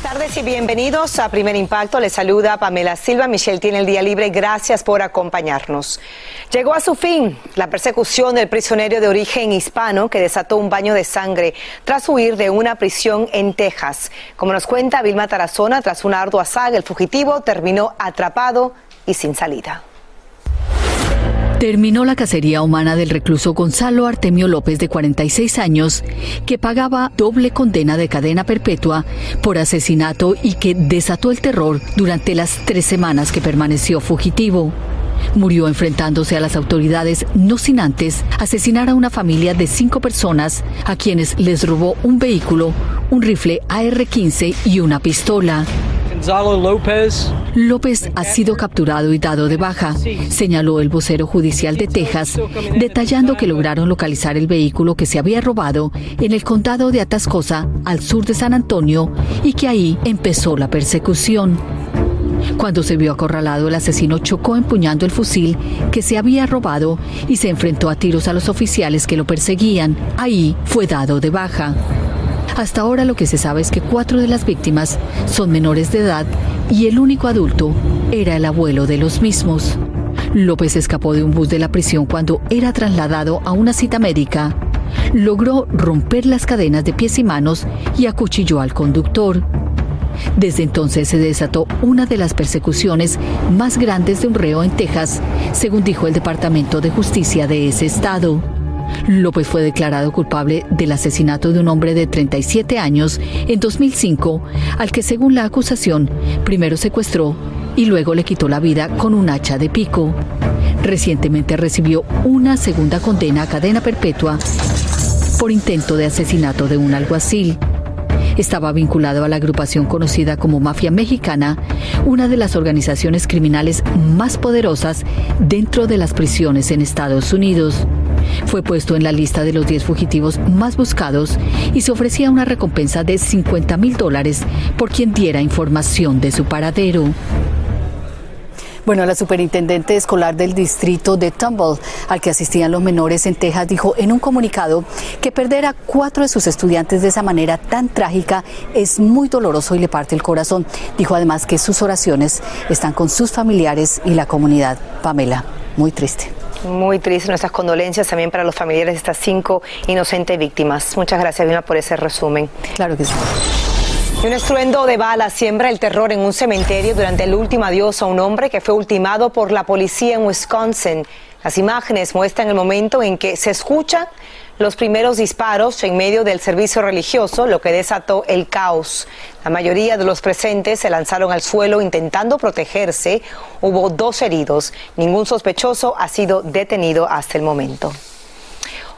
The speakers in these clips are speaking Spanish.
Buenas tardes y bienvenidos a Primer Impacto. Les saluda Pamela Silva. Michelle tiene el día libre. Gracias por acompañarnos. Llegó a su fin la persecución del prisionero de origen hispano que desató un baño de sangre tras huir de una prisión en Texas. Como nos cuenta Vilma Tarazona, tras una ardua saga, el fugitivo terminó atrapado y sin salida. Terminó la cacería humana del recluso Gonzalo Artemio López, de 46 años, que pagaba doble condena de cadena perpetua por asesinato y que desató el terror durante las tres semanas que permaneció fugitivo. Murió enfrentándose a las autoridades, no sin antes asesinar a una familia de cinco personas a quienes les robó un vehículo, un rifle AR-15 y una pistola. López. López ha sido capturado y dado de baja, señaló el vocero judicial de Texas, detallando que lograron localizar el vehículo que se había robado en el condado de Atascosa, al sur de San Antonio, y que ahí empezó la persecución. Cuando se vio acorralado, el asesino chocó empuñando el fusil que se había robado y se enfrentó a tiros a los oficiales que lo perseguían. Ahí fue dado de baja. Hasta ahora lo que se sabe es que cuatro de las víctimas son menores de edad y el único adulto era el abuelo de los mismos. López escapó de un bus de la prisión cuando era trasladado a una cita médica. Logró romper las cadenas de pies y manos y acuchilló al conductor. Desde entonces se desató una de las persecuciones más grandes de un reo en Texas, según dijo el Departamento de Justicia de ese estado. López fue declarado culpable del asesinato de un hombre de 37 años en 2005, al que según la acusación primero secuestró y luego le quitó la vida con un hacha de pico. Recientemente recibió una segunda condena a cadena perpetua por intento de asesinato de un alguacil. Estaba vinculado a la agrupación conocida como Mafia Mexicana, una de las organizaciones criminales más poderosas dentro de las prisiones en Estados Unidos. Fue puesto en la lista de los 10 fugitivos más buscados y se ofrecía una recompensa de 50 mil dólares por quien diera información de su paradero. Bueno, la superintendente escolar del distrito de Tumble, al que asistían los menores en Texas, dijo en un comunicado que perder a cuatro de sus estudiantes de esa manera tan trágica es muy doloroso y le parte el corazón. Dijo además que sus oraciones están con sus familiares y la comunidad. Pamela, muy triste. Muy triste, nuestras condolencias también para los familiares de estas cinco inocentes víctimas. Muchas gracias, Vilma, por ese resumen. Claro que sí. Un estruendo de balas siembra el terror en un cementerio durante el último adiós a un hombre que fue ultimado por la policía en Wisconsin. Las imágenes muestran el momento en que se escuchan los primeros disparos en medio del servicio religioso, lo que desató el caos. La mayoría de los presentes se lanzaron al suelo intentando protegerse. Hubo dos heridos. Ningún sospechoso ha sido detenido hasta el momento.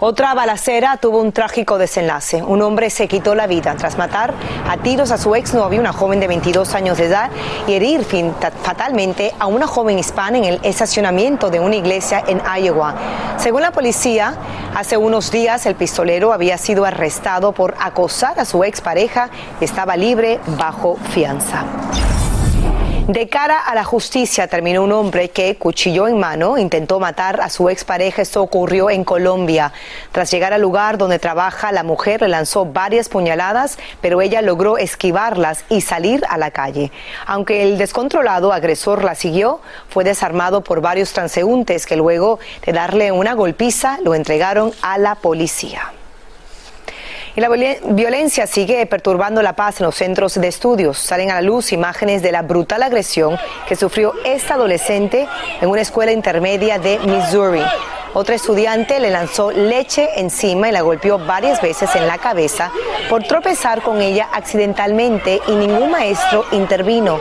Otra balacera tuvo un trágico desenlace. Un hombre se quitó la vida tras matar a tiros a su exnovia, una joven de 22 años de edad, y herir fatalmente a una joven hispana en el estacionamiento de una iglesia en Iowa. Según la policía, hace unos días el pistolero había sido arrestado por acosar a su expareja y estaba libre bajo fianza. De cara a la justicia terminó un hombre que, cuchillo en mano, intentó matar a su expareja. Esto ocurrió en Colombia. Tras llegar al lugar donde trabaja, la mujer le lanzó varias puñaladas, pero ella logró esquivarlas y salir a la calle. Aunque el descontrolado agresor la siguió, fue desarmado por varios transeúntes que luego de darle una golpiza lo entregaron a la policía. Y la violencia sigue perturbando la paz en los centros de estudios. Salen a la luz imágenes de la brutal agresión que sufrió esta adolescente en una escuela intermedia de Missouri. Otra estudiante le lanzó leche encima y la golpeó varias veces en la cabeza por tropezar con ella accidentalmente y ningún maestro intervino.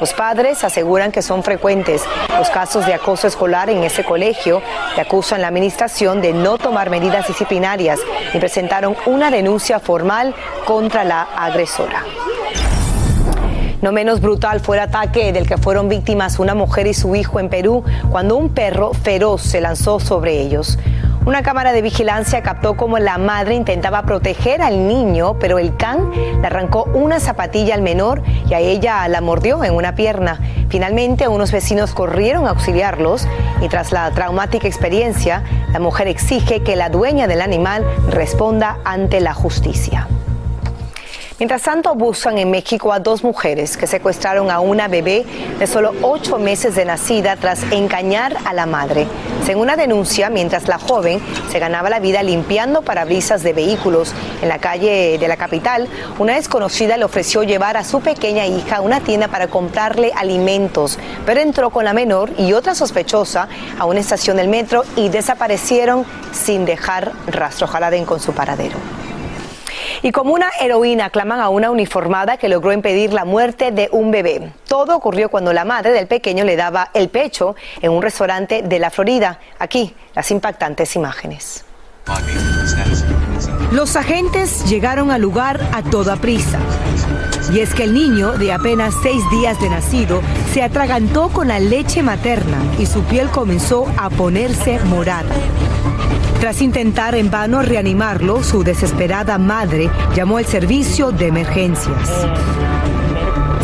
Los padres aseguran que son frecuentes los casos de acoso escolar en ese colegio y acusan la administración de no tomar medidas disciplinarias y presentaron una denuncia formal contra la agresora. No menos brutal fue el ataque del que fueron víctimas una mujer y su hijo en Perú cuando un perro feroz se lanzó sobre ellos. Una cámara de vigilancia captó cómo la madre intentaba proteger al niño, pero el can le arrancó una zapatilla al menor y a ella la mordió en una pierna. Finalmente, unos vecinos corrieron a auxiliarlos y tras la traumática experiencia, la mujer exige que la dueña del animal responda ante la justicia. Mientras tanto, buscan en México a dos mujeres que secuestraron a una bebé de solo ocho meses de nacida tras engañar a la madre. Según una denuncia, mientras la joven se ganaba la vida limpiando parabrisas de vehículos en la calle de la capital, una desconocida le ofreció llevar a su pequeña hija a una tienda para comprarle alimentos, pero entró con la menor y otra sospechosa a una estación del metro y desaparecieron sin dejar rastro. Ojalá den con su paradero. Y como una heroína claman a una uniformada que logró impedir la muerte de un bebé. Todo ocurrió cuando la madre del pequeño le daba el pecho en un restaurante de la Florida. Aquí las impactantes imágenes. Los agentes llegaron al lugar a toda prisa. Y es que el niño, de apenas seis días de nacido, se atragantó con la leche materna y su piel comenzó a ponerse morada. Tras intentar en vano reanimarlo, su desesperada madre llamó al servicio de emergencias.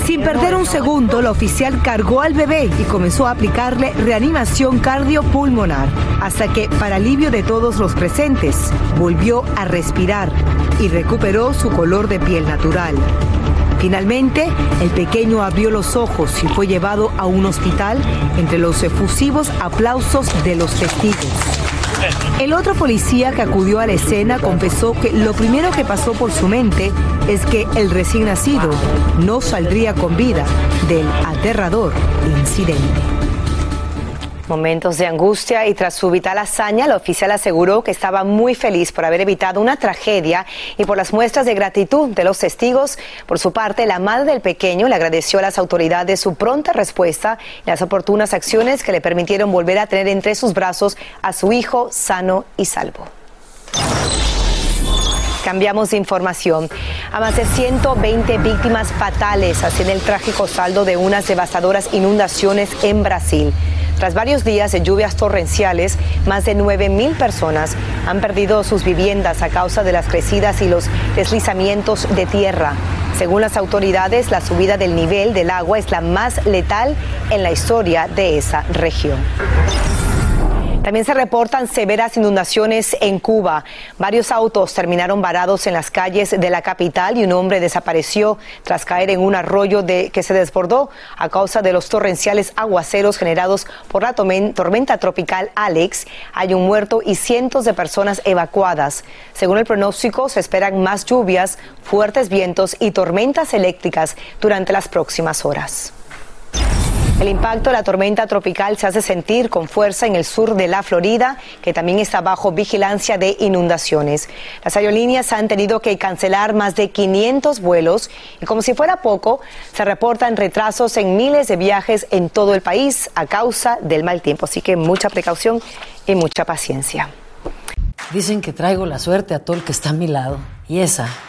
Sin perder un segundo, la oficial cargó al bebé y comenzó a aplicarle reanimación cardiopulmonar, hasta que, para alivio de todos los presentes, volvió a respirar y recuperó su color de piel natural. Finalmente, el pequeño abrió los ojos y fue llevado a un hospital entre los efusivos aplausos de los testigos. El otro policía que acudió a la escena confesó que lo primero que pasó por su mente es que el recién nacido no saldría con vida del aterrador incidente. Momentos de angustia y tras su vital hazaña, la oficial aseguró que estaba muy feliz por haber evitado una tragedia y por las muestras de gratitud de los testigos. Por su parte, la madre del pequeño le agradeció a las autoridades su pronta respuesta y las oportunas acciones que le permitieron volver a tener entre sus brazos a su hijo sano y salvo. Cambiamos de información. A más de 120 víctimas fatales hacen el trágico saldo de unas devastadoras inundaciones en Brasil. Tras varios días de lluvias torrenciales, más de 9.000 personas han perdido sus viviendas a causa de las crecidas y los deslizamientos de tierra. Según las autoridades, la subida del nivel del agua es la más letal en la historia de esa región. También se reportan severas inundaciones en Cuba. Varios autos terminaron varados en las calles de la capital y un hombre desapareció tras caer en un arroyo de, que se desbordó a causa de los torrenciales aguaceros generados por la tormenta tropical Alex. Hay un muerto y cientos de personas evacuadas. Según el pronóstico, se esperan más lluvias, fuertes vientos y tormentas eléctricas durante las próximas horas. El impacto de la tormenta tropical se hace sentir con fuerza en el sur de la Florida, que también está bajo vigilancia de inundaciones. Las aerolíneas han tenido que cancelar más de 500 vuelos y como si fuera poco, se reportan retrasos en miles de viajes en todo el país a causa del mal tiempo. Así que mucha precaución y mucha paciencia. Dicen que traigo la suerte a todo el que está a mi lado. Y esa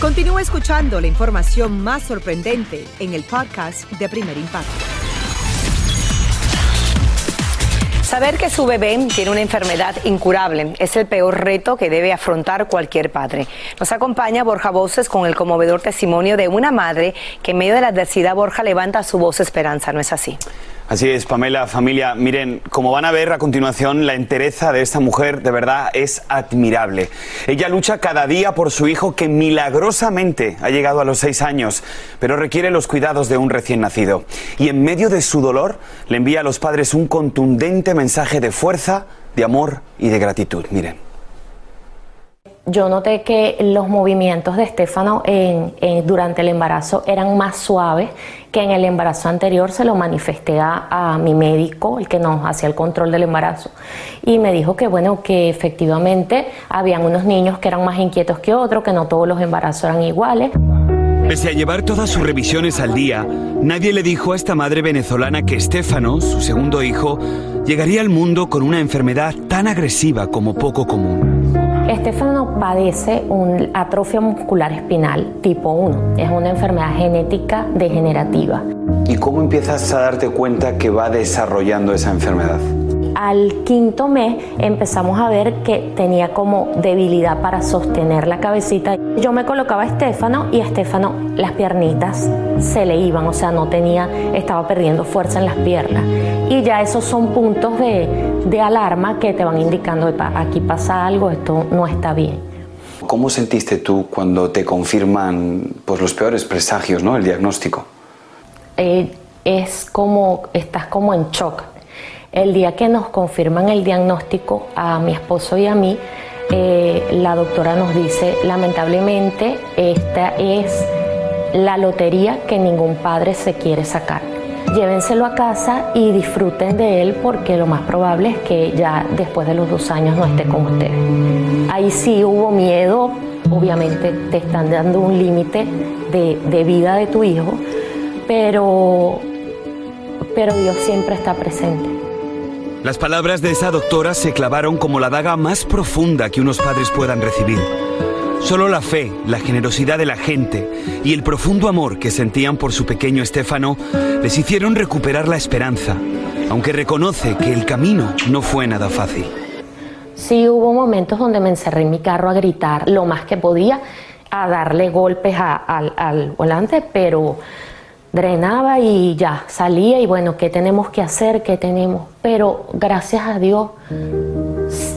Continúa escuchando la información más sorprendente en el podcast de Primer Impacto. Saber que su bebé tiene una enfermedad incurable es el peor reto que debe afrontar cualquier padre. Nos acompaña Borja Voces con el conmovedor testimonio de una madre que en medio de la adversidad Borja levanta su voz esperanza, ¿no es así? Así es, Pamela, familia. Miren, como van a ver a continuación, la entereza de esta mujer de verdad es admirable. Ella lucha cada día por su hijo que milagrosamente ha llegado a los seis años, pero requiere los cuidados de un recién nacido. Y en medio de su dolor le envía a los padres un contundente mensaje de fuerza, de amor y de gratitud. Miren yo noté que los movimientos de Estefano durante el embarazo eran más suaves que en el embarazo anterior. Se lo manifesté a, mi médico, el que nos hacía el control del embarazo, y me dijo que bueno, que efectivamente habían unos niños que eran más inquietos que otros, que no todos los embarazos eran iguales. Pese a llevar todas sus revisiones al día, nadie le dijo a esta madre venezolana que Estefano, su segundo hijo, llegaría al mundo con una enfermedad tan agresiva como poco común. Estefano padece un atrofia muscular espinal tipo 1. Es una enfermedad genética degenerativa. ¿Y cómo empiezas a darte cuenta que va desarrollando esa enfermedad? Al quinto mes empezamos a ver que tenía como debilidad para sostener la cabecita. Yo me colocaba a Estefano y a Estefano las piernitas se le iban, o sea, no tenía, estaba perdiendo fuerza en las piernas. Y ya esos son puntos de, de alarma que te van indicando, aquí pasa algo, esto no está bien. ¿Cómo sentiste tú cuando te confirman pues, los peores presagios, ¿no? el diagnóstico? Eh, es como, estás como en shock el día que nos confirman el diagnóstico a mi esposo y a mí, eh, la doctora nos dice, lamentablemente, esta es la lotería que ningún padre se quiere sacar. Llévenselo a casa y disfruten de él porque lo más probable es que ya después de los dos años no esté con ustedes. Ahí sí hubo miedo, obviamente te están dando un límite de, de vida de tu hijo, pero, pero Dios siempre está presente. Las palabras de esa doctora se clavaron como la daga más profunda que unos padres puedan recibir. Solo la fe, la generosidad de la gente y el profundo amor que sentían por su pequeño Estefano les hicieron recuperar la esperanza, aunque reconoce que el camino no fue nada fácil. Sí hubo momentos donde me encerré en mi carro a gritar lo más que podía, a darle golpes al volante, pero drenaba y ya, salía y bueno, ¿qué tenemos que hacer? ¿Qué tenemos? Pero gracias a Dios,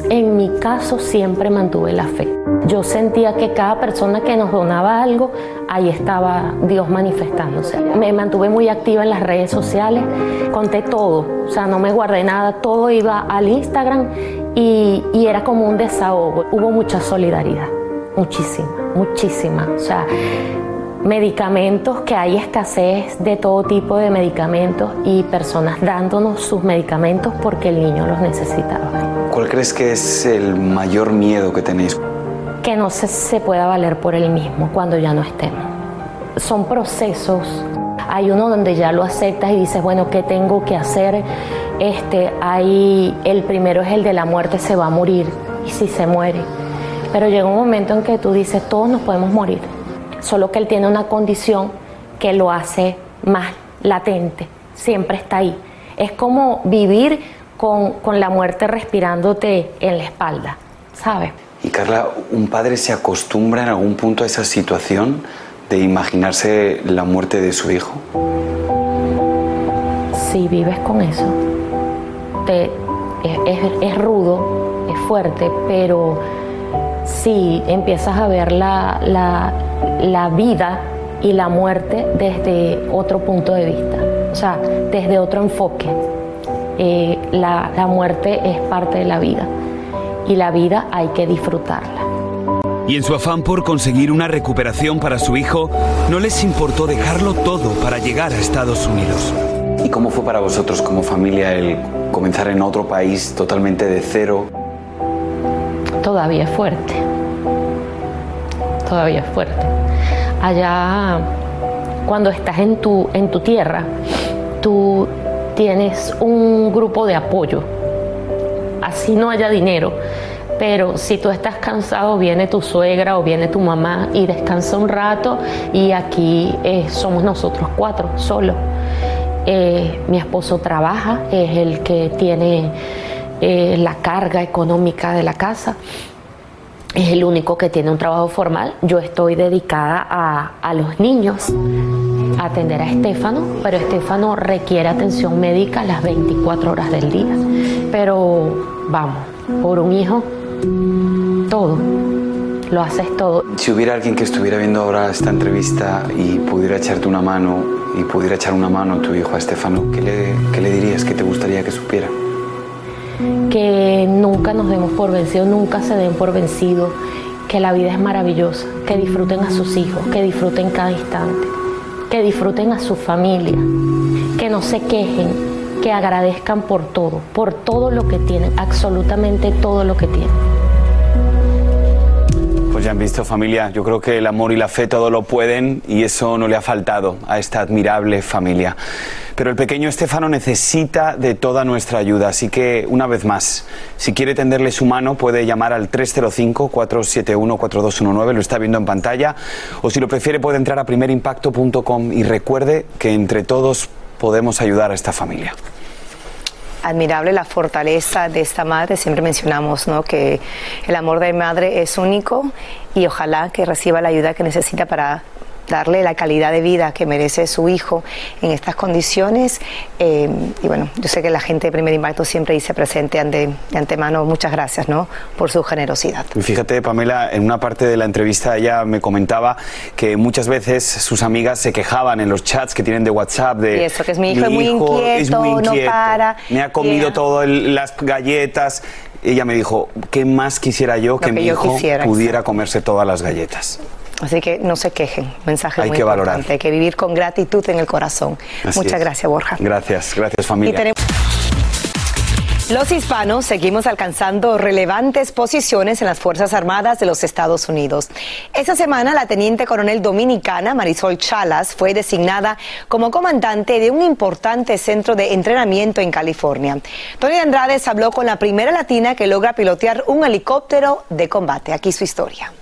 en mi caso siempre mantuve la fe. Yo sentía que cada persona que nos donaba algo, ahí estaba Dios manifestándose. Me mantuve muy activa en las redes sociales, conté todo, o sea, no me guardé nada, todo iba al Instagram y, y era como un desahogo. Hubo mucha solidaridad, muchísima, muchísima. O sea, medicamentos, que hay escasez de todo tipo de medicamentos y personas dándonos sus medicamentos porque el niño los necesitaba. ¿Cuál crees que es el mayor miedo que tenéis? Que no se, se pueda valer por él mismo cuando ya no estemos. Son procesos. Hay uno donde ya lo aceptas y dices, bueno, ¿qué tengo que hacer? Este, hay, el primero es el de la muerte, se va a morir y si se muere. Pero llega un momento en que tú dices, todos nos podemos morir solo que él tiene una condición que lo hace más latente, siempre está ahí. Es como vivir con, la muerte respirándote en la espalda, ¿sabes? Y Carla, ¿un padre se acostumbra en algún punto a esa situación de imaginarse la muerte de su hijo? Si vives con eso, es rudo, es fuerte, pero si empiezas a ver la, la, vida y la muerte desde otro punto de vista, o sea, desde otro enfoque. Eh, la, la muerte es parte de la vida y la vida hay que disfrutarla. Y en su afán por conseguir una recuperación para su hijo, no les importó dejarlo todo para llegar a Estados Unidos. ¿Y cómo fue para vosotros como familia el comenzar en otro país totalmente de cero? Todavía es fuerte. Todavía es fuerte. Allá, cuando estás en tu, en tu tierra, tú tienes un grupo de apoyo. Así no haya dinero. Pero si tú estás cansado, viene tu suegra o viene tu mamá y descansa un rato y aquí eh, somos nosotros cuatro, solos. Eh, mi esposo trabaja, es el que tiene eh, la carga económica de la casa. Es el único que tiene un trabajo formal. Yo estoy dedicada a, los niños, atender a Estefano, pero Estefano requiere atención médica las 24 horas del día. Pero vamos, por un hijo, todo, lo haces todo. Si hubiera alguien que estuviera viendo ahora esta entrevista y pudiera echarte una mano y pudiera echar una mano a tu hijo, a Estefano, ¿qué le, qué le dirías? ¿Qué te gustaría que supiera? Que nunca nos demos por vencidos, nunca se den por vencidos, que la vida es maravillosa, que disfruten a sus hijos, que disfruten cada instante, que disfruten a su familia, que no se quejen, que agradezcan por todo, por todo lo que tienen, absolutamente todo lo que tienen. Ya han visto familia, yo creo que el amor y la fe todo lo pueden y eso no le ha faltado a esta admirable familia. Pero el pequeño Estefano necesita de toda nuestra ayuda, así que una vez más, si quiere tenderle su mano puede llamar al 305-471-4219, lo está viendo en pantalla, o si lo prefiere puede entrar a primerimpacto.com y recuerde que entre todos podemos ayudar a esta familia admirable la fortaleza de esta madre. Siempre mencionamos ¿no? que el amor de madre es único y ojalá que reciba la ayuda que necesita para darle la calidad de vida que merece su hijo en estas condiciones. Eh, y bueno, yo sé que la gente de Primer Impacto siempre dice presente ante, de antemano muchas gracias ¿no? por su generosidad. fíjate, Pamela, en una parte de la entrevista ella me comentaba que muchas veces sus amigas se quejaban en los chats que tienen de WhatsApp de... Y eso, que es mi hijo, es, muy inquieto, no para. Me ha comido todas las galletas ella me dijo, ¿qué más quisiera yo que, mi hijo pudiera comerse todas las galletas? Así que no se quejen, mensaje Hay muy que importante, valorar. hay que vivir con gratitud en el corazón. Así Muchas es. gracias, Borja. Gracias, gracias familia. Y tenemos- Los hispanos seguimos alcanzando relevantes posiciones en las Fuerzas Armadas de los Estados Unidos. Esta semana la teniente coronel dominicana Marisol Chalas fue designada como comandante de un importante centro de entrenamiento en California. Tony Andrades habló con la primera latina que logra pilotear un helicóptero de combate. Aquí su historia.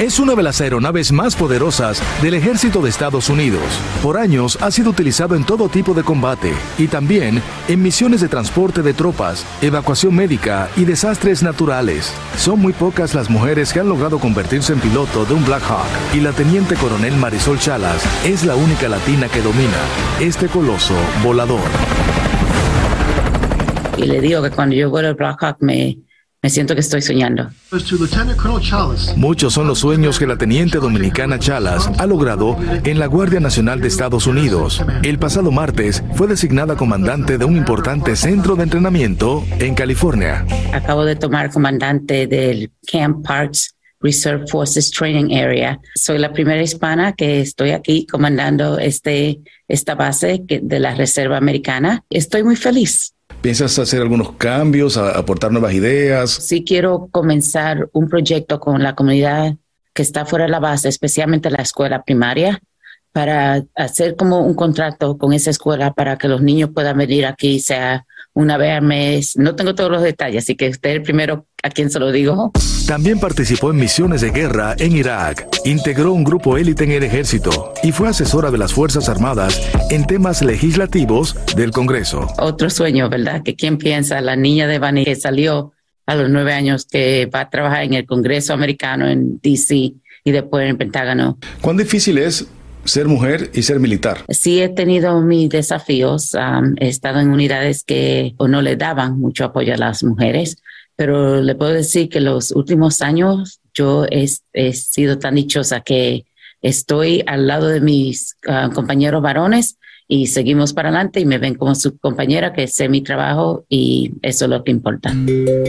Es una de las aeronaves más poderosas del ejército de Estados Unidos. Por años ha sido utilizado en todo tipo de combate y también en misiones de transporte de tropas, evacuación médica y desastres naturales. Son muy pocas las mujeres que han logrado convertirse en piloto de un Black Hawk y la teniente coronel Marisol Chalas es la única latina que domina este coloso volador. Y le digo que cuando yo vuelo el Black Hawk me, me siento que estoy soñando. Muchos son los sueños que la teniente dominicana Chalas ha logrado en la Guardia Nacional de Estados Unidos. El pasado martes fue designada comandante de un importante centro de entrenamiento en California. Acabo de tomar comandante del Camp Parks Reserve Forces Training Area. Soy la primera hispana que estoy aquí comandando este, esta base de la Reserva Americana. Estoy muy feliz. ¿Piensas hacer algunos cambios, aportar nuevas ideas? Sí quiero comenzar un proyecto con la comunidad que está fuera de la base, especialmente la escuela primaria, para hacer como un contrato con esa escuela para que los niños puedan venir aquí, sea una vez al mes. No tengo todos los detalles, así que usted es el primero a quien se lo digo. También participó en misiones de guerra en Irak, integró un grupo élite en el ejército y fue asesora de las Fuerzas Armadas en temas legislativos del Congreso. Otro sueño, ¿verdad? Que quién piensa, la niña de Bani que salió a los nueve años que va a trabajar en el Congreso americano en DC y después en el Pentágono. ¿Cuán difícil es ser mujer y ser militar? Sí he tenido mis desafíos. um, he estado en unidades que o no le daban mucho apoyo a las mujeres, pero le puedo decir que los últimos años yo he, he sido tan dichosa que estoy al lado de mis ah, compañeros varones y seguimos para adelante y me ven como su compañera que sé mi trabajo y eso es lo que importa.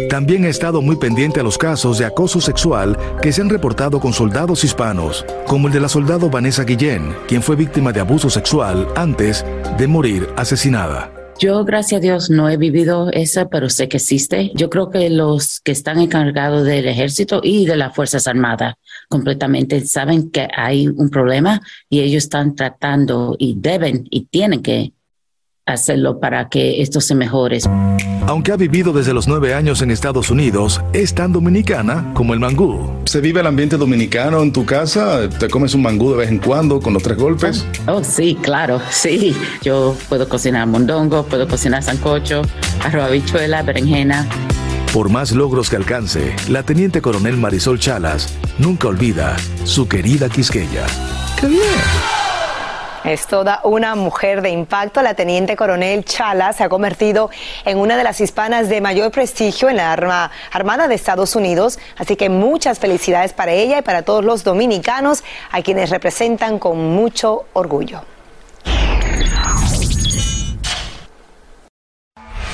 También ha estado muy pendiente a los casos de acoso sexual que se han reportado con soldados hispanos, como el de la soldado Vanessa Guillén, quien fue víctima de abuso sexual antes de morir asesinada. Yo, gracias a Dios, no he vivido eso, pero sé que existe. Yo creo que los que están encargados del ejército y de las Fuerzas Armadas completamente saben que hay un problema y ellos están tratando y deben y tienen que hacerlo para que esto se mejore. Aunque ha vivido desde los nueve años en Estados Unidos, es tan dominicana como el mangú. ¿Se vive el ambiente dominicano en tu casa? ¿Te comes un mangú de vez en cuando con los tres golpes? Oh, sí, claro, sí. Yo puedo cocinar mondongo, puedo cocinar sancocho, arroz habichuela, berenjena. Por más logros que alcance, la teniente coronel Marisol Chalas nunca olvida su querida Quisqueya. ¡Qué bien! Es toda una mujer de impacto. La teniente coronel Chala se ha convertido en una de las hispanas de mayor prestigio en la Armada de Estados Unidos. Así que muchas felicidades para ella y para todos los dominicanos a quienes representan con mucho orgullo.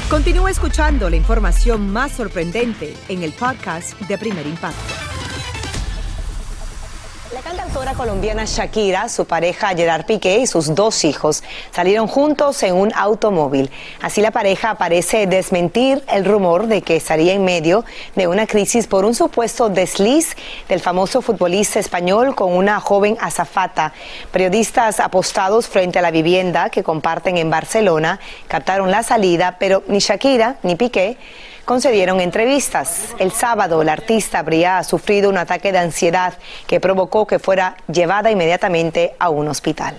Continúa escuchando la información más sorprendente en el podcast de Primer Impacto. La cantautora colombiana Shakira, su pareja Gerard Piqué y sus dos hijos salieron juntos en un automóvil. Así la pareja parece desmentir el rumor de que estaría en medio de una crisis por un supuesto desliz del famoso futbolista español con una joven azafata. Periodistas apostados frente a la vivienda que comparten en Barcelona captaron la salida, pero ni Shakira ni Piqué concedieron entrevistas. El sábado, la artista habría sufrido un ataque de ansiedad que provocó que fuera llevada inmediatamente a un hospital.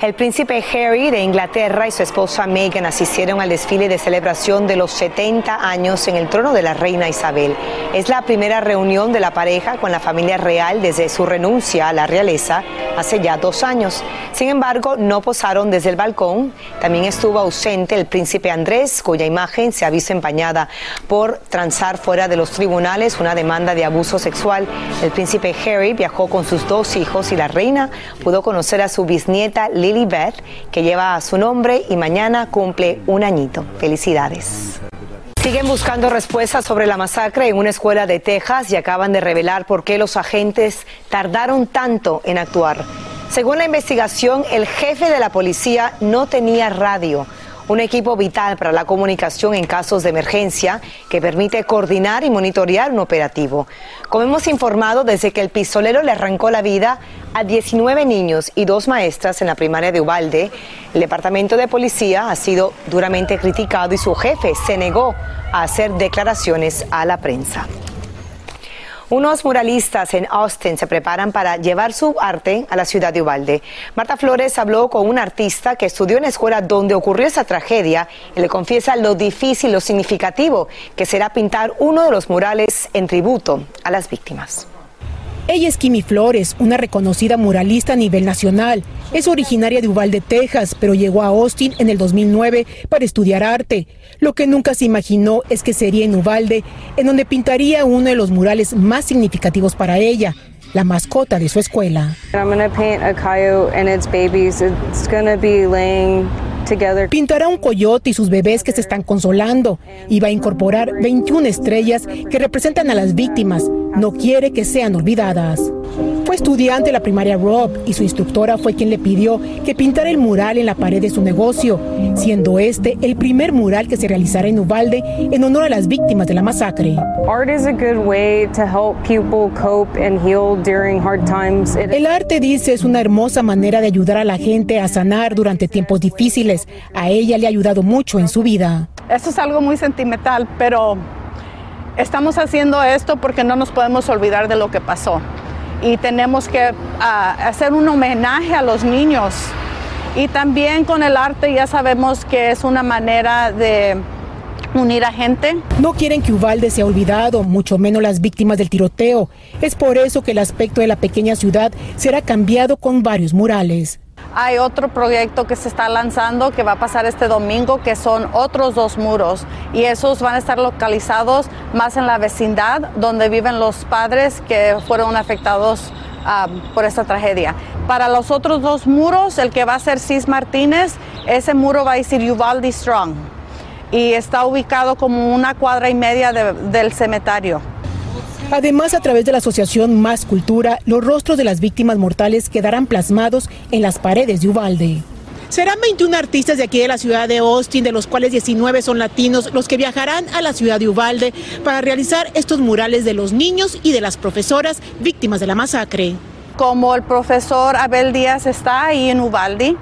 El príncipe Harry de Inglaterra y su esposa Meghan asistieron al desfile de celebración de los 70 años en el trono de la reina Isabel. Es la primera reunión de la pareja con la familia real desde su renuncia a la realeza hace ya dos años. Sin embargo, no posaron desde el balcón. También estuvo ausente el príncipe Andrés, cuya imagen se ha visto empañada por transar fuera de los tribunales una demanda de abuso sexual. El príncipe Harry viajó con sus dos hijos y la reina pudo conocer a su bisnieta Lily Beth, que lleva su nombre y mañana cumple un añito. Felicidades. Siguen buscando respuestas sobre la masacre en una escuela de Texas y acaban de revelar por qué los agentes tardaron tanto en actuar. Según la investigación, el jefe de la policía no tenía radio un equipo vital para la comunicación en casos de emergencia que permite coordinar y monitorear un operativo. Como hemos informado, desde que el pistolero le arrancó la vida a 19 niños y dos maestras en la primaria de Ubalde, el departamento de policía ha sido duramente criticado y su jefe se negó a hacer declaraciones a la prensa. Unos muralistas en Austin se preparan para llevar su arte a la ciudad de Ubalde. Marta Flores habló con un artista que estudió en la escuela donde ocurrió esa tragedia y le confiesa lo difícil, lo significativo que será pintar uno de los murales en tributo a las víctimas. Ella es Kimi Flores, una reconocida muralista a nivel nacional. Es originaria de Uvalde, Texas, pero llegó a Austin en el 2009 para estudiar arte. Lo que nunca se imaginó es que sería en Uvalde, en donde pintaría uno de los murales más significativos para ella, la mascota de su escuela. Pintará un coyote y sus bebés que se están consolando y va a incorporar 21 estrellas que representan a las víctimas. No quiere que sean olvidadas. Fue estudiante de la primaria Rob y su instructora fue quien le pidió que pintara el mural en la pared de su negocio, siendo este el primer mural que se realizará en Uvalde en honor a las víctimas de la masacre. El arte dice es una hermosa manera de ayudar a la gente a sanar durante tiempos difíciles. A ella le ha ayudado mucho en su vida. Esto es algo muy sentimental, pero estamos haciendo esto porque no nos podemos olvidar de lo que pasó y tenemos que ah, hacer un homenaje a los niños. Y también con el arte ya sabemos que es una manera de unir a gente. No quieren que Uvalde sea olvidado, mucho menos las víctimas del tiroteo. Es por eso que el aspecto de la pequeña ciudad será cambiado con varios murales. Hay otro proyecto que se está lanzando que va a pasar este domingo, que son otros dos muros y esos van a estar localizados más en la vecindad donde viven los padres que fueron afectados ah, por esta tragedia. Para los otros dos muros, el que va a ser Cis Martínez, ese muro va a decir Uvalde Strong y está ubicado como una cuadra y media del cementerio. Además, a través de la asociación Más Cultura, los rostros de las víctimas mortales quedarán plasmados en las paredes de Ubalde. Serán 21 artistas de aquí de la ciudad de Austin, de los cuales 19 son latinos, los que viajarán a la ciudad de Ubalde para realizar estos murales de los niños y de las profesoras víctimas de la masacre. Como el profesor Abel Díaz está ahí en Ubalde,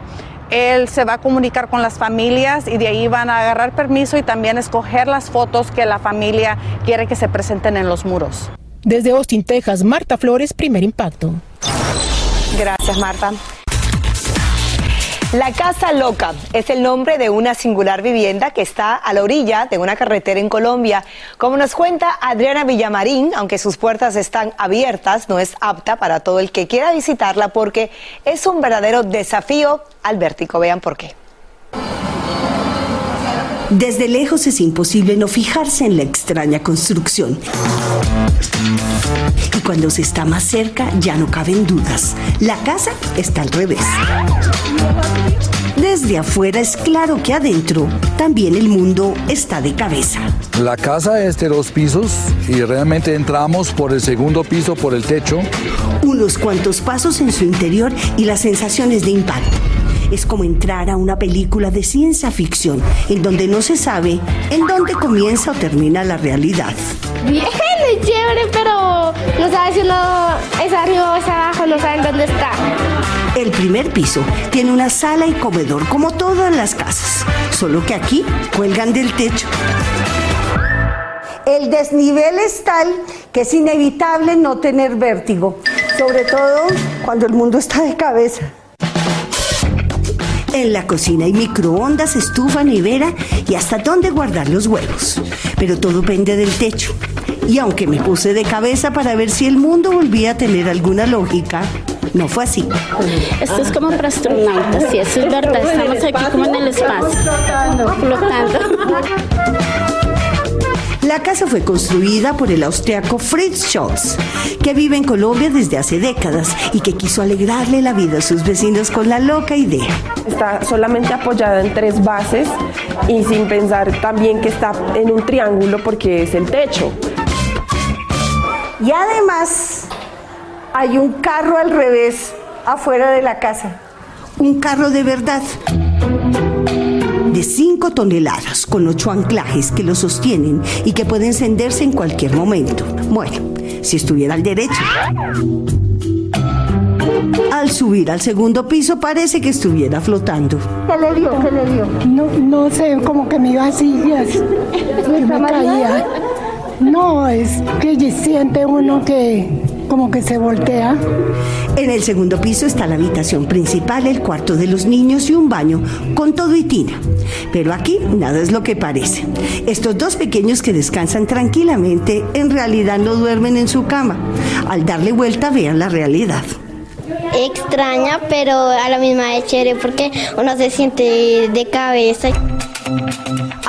él se va a comunicar con las familias y de ahí van a agarrar permiso y también escoger las fotos que la familia quiere que se presenten en los muros. Desde Austin, Texas, Marta Flores, primer impacto. Gracias, Marta. La Casa Loca es el nombre de una singular vivienda que está a la orilla de una carretera en Colombia. Como nos cuenta Adriana Villamarín, aunque sus puertas están abiertas, no es apta para todo el que quiera visitarla porque es un verdadero desafío al vértigo. Vean por qué. Desde lejos es imposible no fijarse en la extraña construcción. Y cuando se está más cerca ya no caben dudas. La casa está al revés. Desde afuera es claro que adentro también el mundo está de cabeza. La casa es de dos pisos y realmente entramos por el segundo piso, por el techo. Unos cuantos pasos en su interior y las sensaciones de impacto es como entrar a una película de ciencia ficción en donde no se sabe en dónde comienza o termina la realidad. Bien, es chévere, pero no sabes si uno es arriba o es abajo, no saben dónde está. El primer piso tiene una sala y comedor como todas las casas, solo que aquí cuelgan del techo. El desnivel es tal que es inevitable no tener vértigo, sobre todo cuando el mundo está de cabeza. En la cocina hay microondas, estufa, nevera y hasta dónde guardar los huevos. Pero todo pende del techo. Y aunque me puse de cabeza para ver si el mundo volvía a tener alguna lógica, no fue así. Esto es como para astronautas, sí, eso es verdad. Estamos aquí como en el espacio. Flotando. La casa fue construida por el austriaco Fritz Scholz, que vive en Colombia desde hace décadas y que quiso alegrarle la vida a sus vecinos con la loca idea. Está solamente apoyada en tres bases y sin pensar también que está en un triángulo porque es el techo. Y además hay un carro al revés afuera de la casa. Un carro de verdad de 5 toneladas con ocho anclajes que lo sostienen y que puede encenderse en cualquier momento. Bueno, si estuviera al derecho. Al subir al segundo piso parece que estuviera flotando. ¿Qué le dio? ¿Qué le dio? No, no sé, como que me iba así, me caía. No, es que siente uno que como que se voltea. En el segundo piso está la habitación principal, el cuarto de los niños y un baño con todo y tina. Pero aquí nada es lo que parece. Estos dos pequeños que descansan tranquilamente en realidad no duermen en su cama. Al darle vuelta vean la realidad extraña, pero a la misma vez chévere porque uno se siente de cabeza.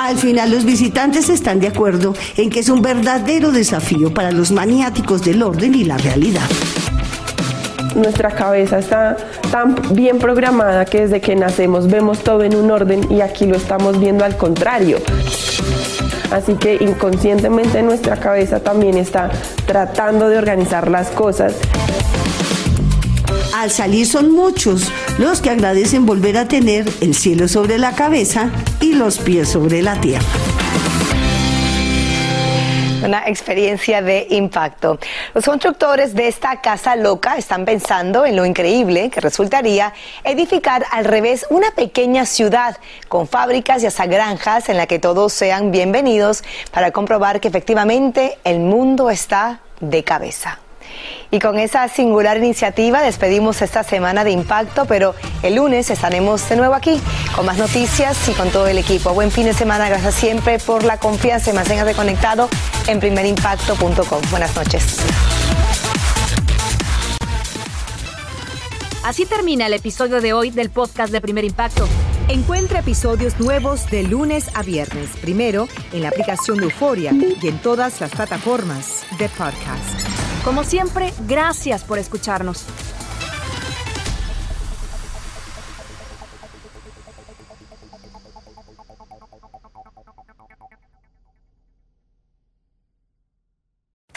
Al final los visitantes están de acuerdo en que es un verdadero desafío para los maniáticos del orden y la realidad. Nuestra cabeza está tan bien programada que desde que nacemos vemos todo en un orden y aquí lo estamos viendo al contrario. Así que inconscientemente nuestra cabeza también está tratando de organizar las cosas. Al salir son muchos los que agradecen volver a tener el cielo sobre la cabeza y los pies sobre la tierra. Una experiencia de impacto. Los constructores de esta casa loca están pensando en lo increíble que resultaría edificar al revés una pequeña ciudad con fábricas y hasta granjas en la que todos sean bienvenidos para comprobar que efectivamente el mundo está de cabeza. Y con esa singular iniciativa despedimos esta semana de impacto, pero el lunes estaremos de nuevo aquí con más noticias y con todo el equipo. Buen fin de semana, gracias siempre por la confianza y manténgase conectado en primerimpacto.com. Buenas noches. Así termina el episodio de hoy del podcast de Primer Impacto. Encuentra episodios nuevos de lunes a viernes, primero en la aplicación de Euforia y en todas las plataformas de podcast. Como siempre, gracias por escucharnos.